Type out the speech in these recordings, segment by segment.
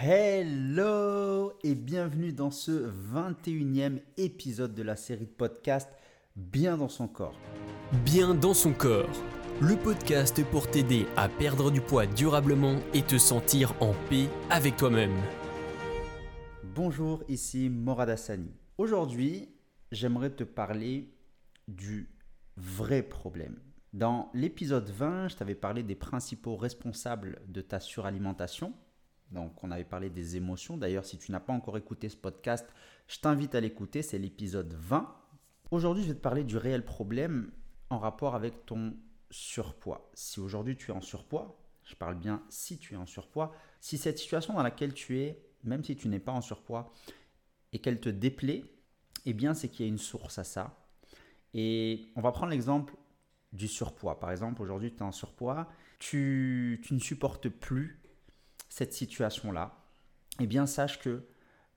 Hello et bienvenue dans ce 21e épisode de la série de podcast Bien dans son corps. Bien dans son corps, le podcast pour t'aider à perdre du poids durablement et te sentir en paix avec toi-même. Bonjour, ici Morad Hassani. Aujourd'hui, j'aimerais te parler du vrai problème. Dans l'épisode 20, je t'avais parlé des principaux responsables de ta suralimentation donc, on avait parlé des émotions. D'ailleurs, si tu n'as pas encore écouté ce podcast, je t'invite à l'écouter. C'est l'épisode 20. Aujourd'hui, je vais te parler du réel problème en rapport avec ton surpoids. Si aujourd'hui tu es en surpoids, je parle bien si tu es en surpoids, si cette situation dans laquelle tu es, même si tu n'es pas en surpoids, et qu'elle te déplaît, eh bien, c'est qu'il y a une source à ça. Et on va prendre l'exemple du surpoids. Par exemple, aujourd'hui, tu es en surpoids, tu, tu ne supportes plus cette situation-là, eh bien sache que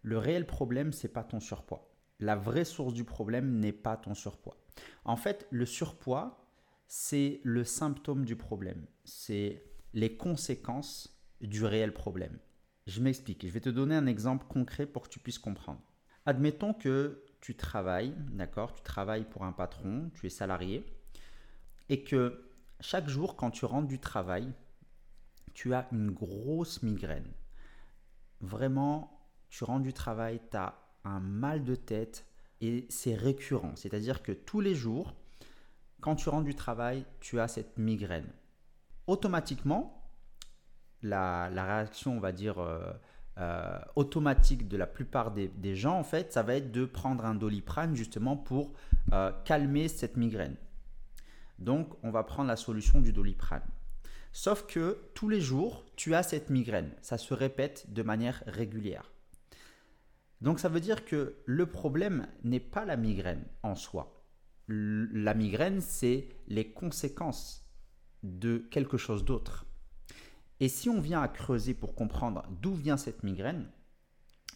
le réel problème, c'est pas ton surpoids. La vraie source du problème n'est pas ton surpoids. En fait, le surpoids, c'est le symptôme du problème. C'est les conséquences du réel problème. Je m'explique. Je vais te donner un exemple concret pour que tu puisses comprendre. Admettons que tu travailles, d'accord Tu travailles pour un patron, tu es salarié, et que chaque jour, quand tu rentres du travail, tu as une grosse migraine. Vraiment, tu rentres du travail, tu as un mal de tête et c'est récurrent. C'est-à-dire que tous les jours, quand tu rentres du travail, tu as cette migraine. Automatiquement, la, réaction, on va dire, euh, euh, automatique de la plupart des, gens, en fait, ça va être de prendre un doliprane justement pour euh, calmer cette migraine. Donc, on va prendre la solution du doliprane. Sauf que tous les jours, tu as cette migraine. Ça se répète de manière régulière. Donc ça veut dire que le problème n'est pas la migraine en soi. La migraine, c'est les conséquences de quelque chose d'autre. Et si on vient à creuser pour comprendre d'où vient cette migraine,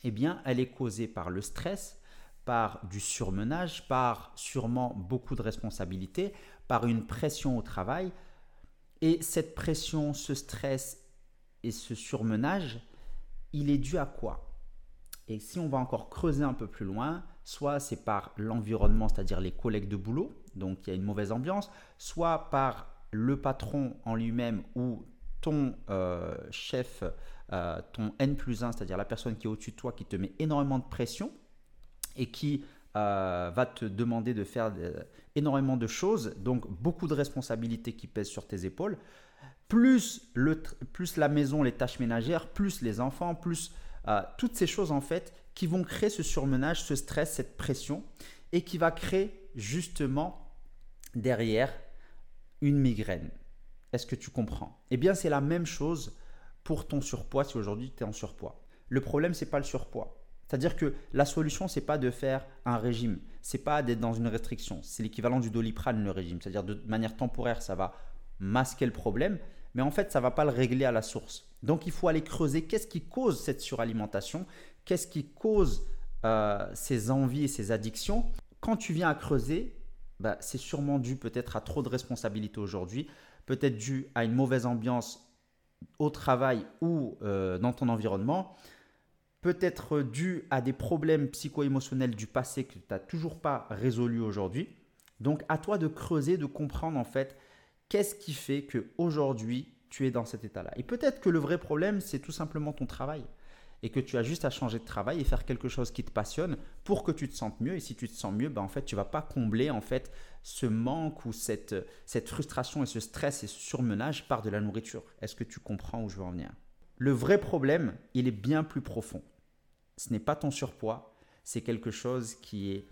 eh bien, elle est causée par le stress, par du surmenage, par sûrement beaucoup de responsabilités, par une pression au travail, et cette pression, ce stress et ce surmenage, il est dû à quoi? Et si on va encore creuser un peu plus loin, soit c'est par l'environnement, c'est-à-dire les collègues de boulot, donc il y a une mauvaise ambiance, soit par le patron en lui-même ou ton euh, chef, euh, ton N plus 1, c'est-à-dire la personne qui est au-dessus de toi, qui te met énormément de pression et qui euh, va te demander de faire euh, énormément de choses, donc beaucoup de responsabilités qui pèsent sur tes épaules, plus, le, plus la maison, les tâches ménagères, plus les enfants, plus euh, toutes ces choses en fait qui vont créer ce surmenage, ce stress, cette pression, et qui va créer justement derrière une migraine. Est-ce que tu comprends? Eh bien, c'est la même chose pour ton surpoids si aujourd'hui tu es en surpoids. Le problème, c'est pas le surpoids. C'est-à-dire que la solution, c'est pas de faire un régime, c'est pas d'être dans une restriction. C'est l'équivalent du doliprane, le régime. C'est-à-dire de manière temporaire, ça va masquer le problème, mais en fait, ça va pas le régler à la source. Donc, il faut aller creuser qu'est-ce qui cause cette suralimentation, qu'est-ce qui cause euh, ces envies et ces addictions. Quand tu viens à creuser, bah, c'est sûrement dû peut-être à trop de responsabilités aujourd'hui, peut-être dû à une mauvaise ambiance au travail ou euh, dans ton environnement peut être dû à des problèmes psycho-émotionnels du passé que tu n'as toujours pas résolu aujourd'hui. Donc à toi de creuser, de comprendre en fait qu'est-ce qui fait que aujourd'hui tu es dans cet état-là. Et peut-être que le vrai problème c'est tout simplement ton travail et que tu as juste à changer de travail et faire quelque chose qui te passionne pour que tu te sentes mieux. Et si tu te sens mieux, ben en fait, tu vas pas combler en fait ce manque ou cette, cette frustration et ce stress et ce surmenage par de la nourriture. Est-ce que tu comprends où je veux en venir? Le vrai problème, il est bien plus profond ce n'est pas ton surpoids, c'est quelque chose qui est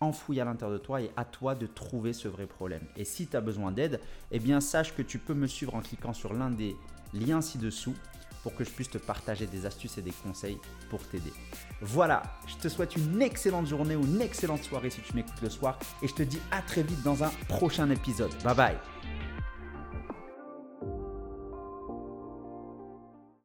enfoui à l'intérieur de toi et à toi de trouver ce vrai problème. Et si tu as besoin d'aide, eh bien sache que tu peux me suivre en cliquant sur l'un des liens ci-dessous pour que je puisse te partager des astuces et des conseils pour t'aider. Voilà, je te souhaite une excellente journée ou une excellente soirée si tu m'écoutes le soir et je te dis à très vite dans un prochain épisode. Bye bye